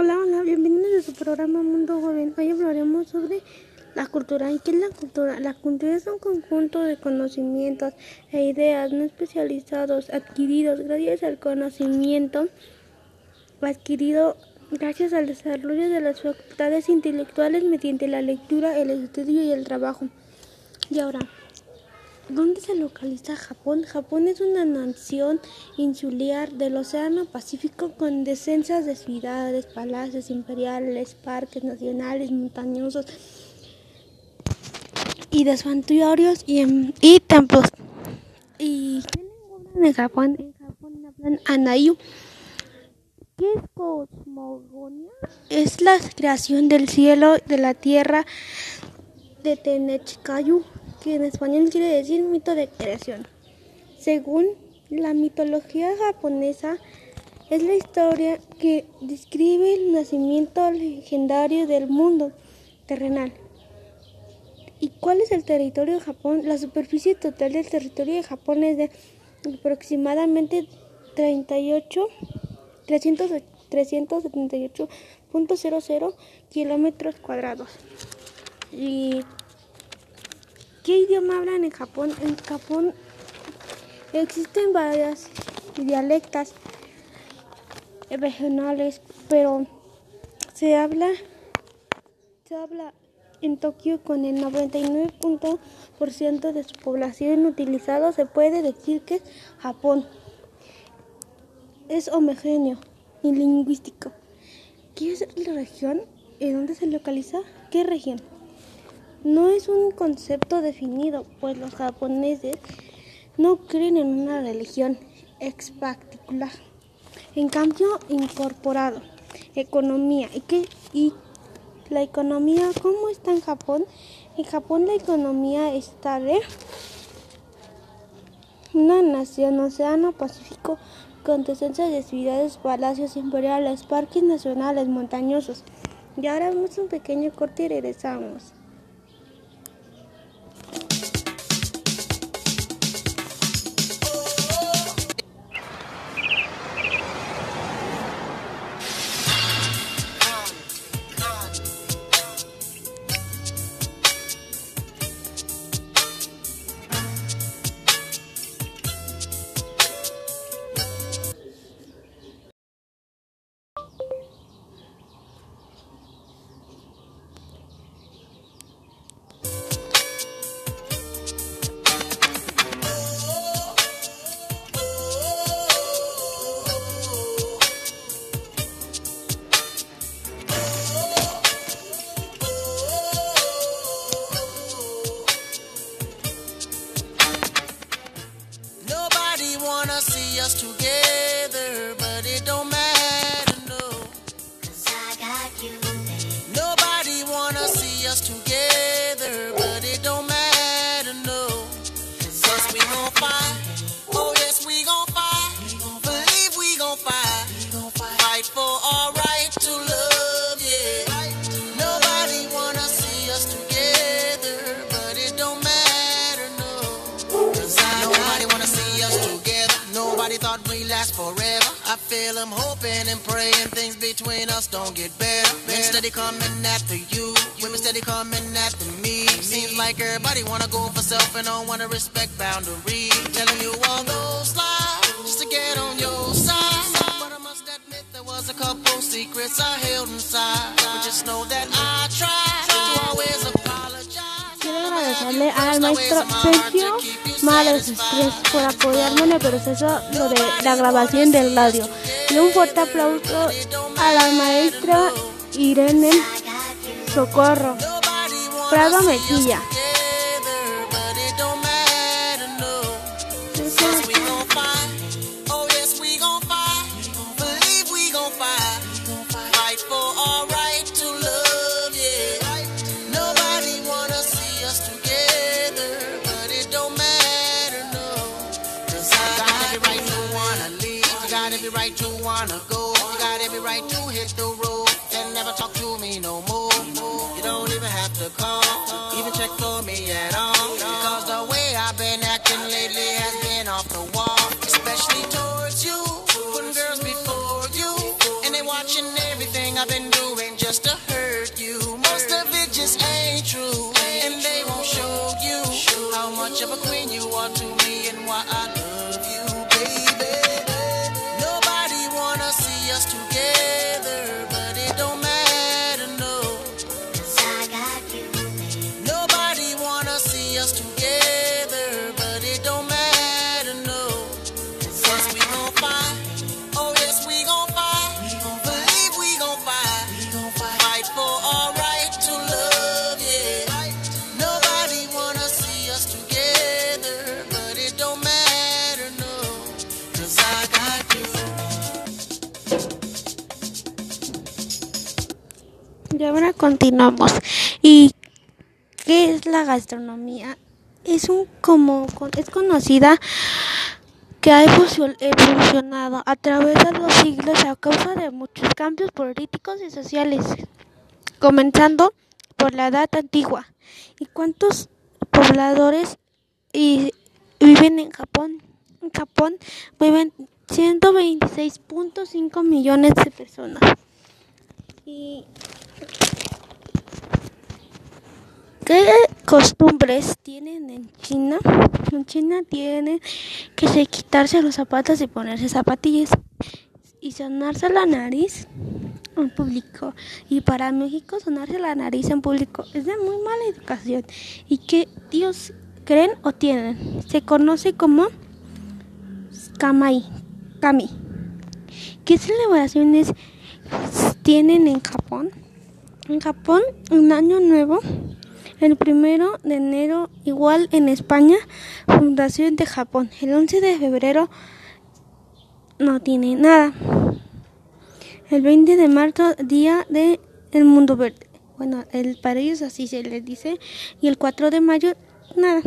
Hola, hola, bienvenidos a su programa Mundo Joven. Hoy hablaremos sobre la cultura. ¿Y qué es la cultura? La cultura es un conjunto de conocimientos e ideas no especializados adquiridos gracias al conocimiento adquirido gracias al desarrollo de las facultades intelectuales mediante la lectura, el estudio y el trabajo. Y ahora, ¿Dónde se localiza Japón? Japón es una nación insular del Océano Pacífico con decenas de ciudades, palacios imperiales, parques nacionales, montañosos y de santuarios y, y, templos. ¿Y qué lengua en Japón? En Japón hablan Anayu. ¿Qué es cosmogonía? Es la creación del cielo, de la tierra, de Tenechikayu que en español quiere decir mito de creación. Según la mitología japonesa, es la historia que describe el nacimiento legendario del mundo terrenal. ¿Y cuál es el territorio de Japón? La superficie total del territorio de Japón es de aproximadamente 38, 378.00 kilómetros cuadrados. Y ¿Qué idioma hablan en Japón? En Japón existen varias dialectas regionales, pero se habla, se habla en Tokio con el 99% de su población utilizado. Se puede decir que Japón es homogéneo y lingüístico. ¿Qué es la región? ¿En dónde se localiza? ¿Qué región? No es un concepto definido, pues los japoneses no creen en una religión ex particular. En cambio, incorporado, economía. ¿Y, qué, ¿Y la economía cómo está en Japón? En Japón la economía está de una nación océano-pacífico con decenas de ciudades, palacios imperiales, parques nacionales, montañosos. Y ahora vemos un pequeño corte y regresamos. See us together, but it don't matter, forever. I feel I'm hoping and praying things between us don't get better. Men steady coming after you. Women steady coming after me. Seems like everybody wanna go for self and don't wanna respect boundaries. Telling you all those lies just to get on your side. But I must admit there was a couple secrets I held inside. But just know that I tried to always apologize. Quiero agradecerle al maestro Sergio Mares Estrés por apoyarme en el proceso de la grabación del radio. Y un fuerte aplauso a la maestra Irene Socorro Prado Mejilla. Got every right to wanna go. You got every right to hit the road and never talk to me no more. You don't even have to call, even check for me at all. Ahora continuamos. ¿Y qué es la gastronomía? Es un como es conocida que ha evolucio- evolucionado a través de los siglos a causa de muchos cambios políticos y sociales, comenzando por la edad antigua. ¿Y cuántos pobladores y viven en Japón? En Japón viven 126.5 millones de personas. Y ¿Qué costumbres tienen en China? En China tienen que se quitarse los zapatos y ponerse zapatillas y sonarse la nariz en público. Y para México sonarse la nariz en público es de muy mala educación y que Dios creen o tienen. Se conoce como Kamai, Kami. ¿Qué celebraciones tienen en Japón? En Japón, un año nuevo, el primero de enero, igual en España, Fundación de Japón. El 11 de febrero no tiene nada. El 20 de marzo, Día de Mundo Verde. Bueno, el para ellos así se les dice. Y el 4 de mayo, nada.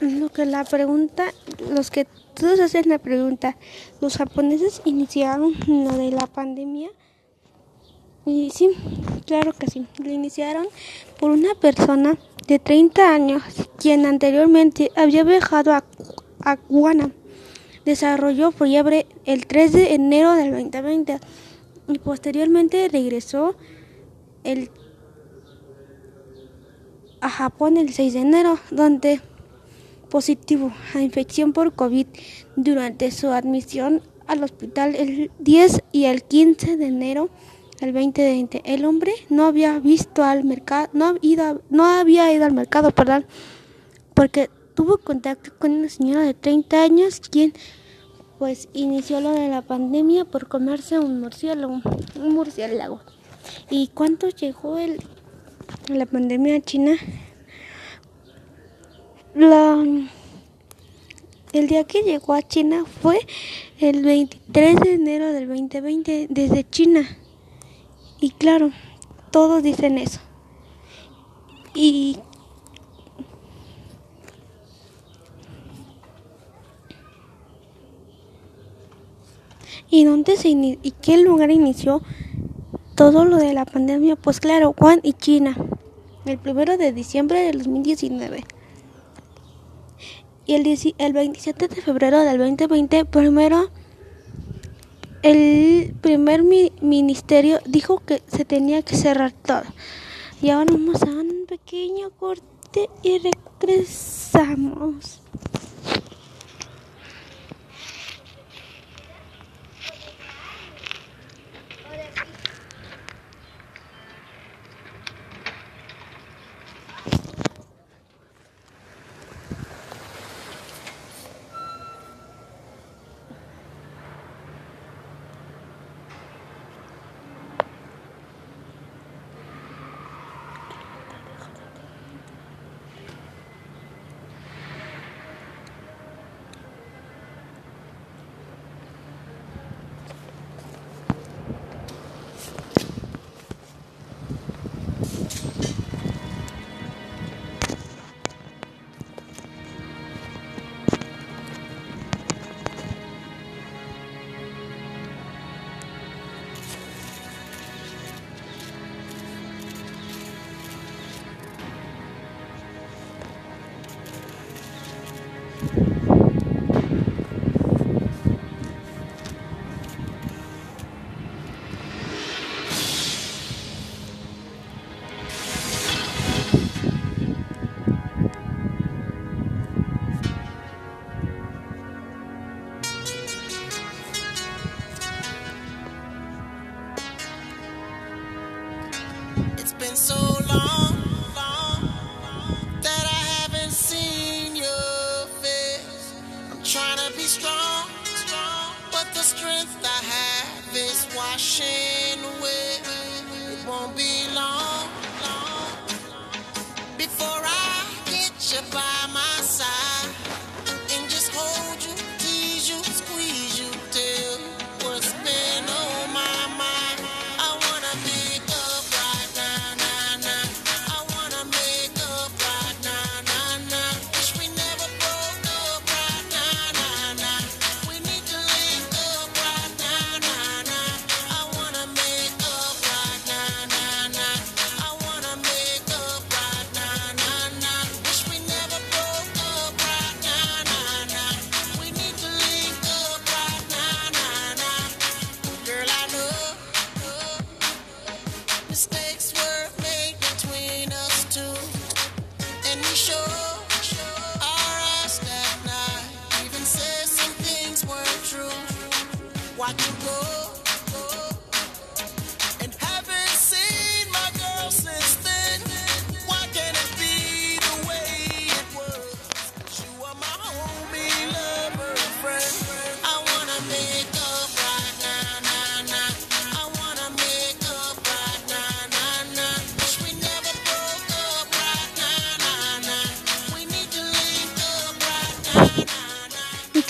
Lo que la pregunta, los que todos hacen la pregunta, los japoneses iniciaron lo de la pandemia. Y sí, claro que sí. Lo iniciaron por una persona de 30 años quien anteriormente había viajado a, a Guana. Desarrolló fiebre el 3 de enero del 2020 y posteriormente regresó el, a Japón el 6 de enero, donde positivo a infección por COVID durante su admisión al hospital el 10 y el 15 de enero del 2020. El hombre no había visto al mercado, no, ido, no había ido al mercado, perdón, porque tuvo contacto con una señora de 30 años quien pues inició lo de la pandemia por comerse un murciélago, murciélago. ¿Y cuánto llegó el, la pandemia a China? La, el día que llegó a China fue el 23 de enero del 2020 desde China. Y claro, todos dicen eso. Y ¿Y dónde se y qué lugar inició todo lo de la pandemia? Pues claro, Juan y China. El primero de diciembre del 2019. Y el, el 27 de febrero del 2020, primero, el primer mi- ministerio dijo que se tenía que cerrar todo. Y ahora vamos a un pequeño corte y regresamos. so long, that I haven't seen your face. I'm trying to be strong, but the strength I have is washing away. It won't be long, before I get.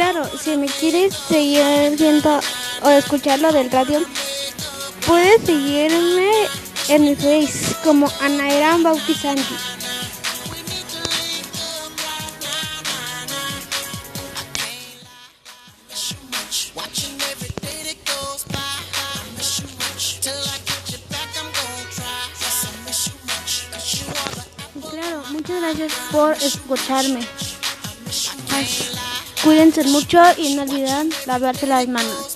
claro, si me quieres seguir viendo o escucharlo del radio, puedes seguirme en mi Face como Anaeran Bautizanti. Claro, muchas gracias por escucharme. Cuídense mucho y no olviden lavarse las manos.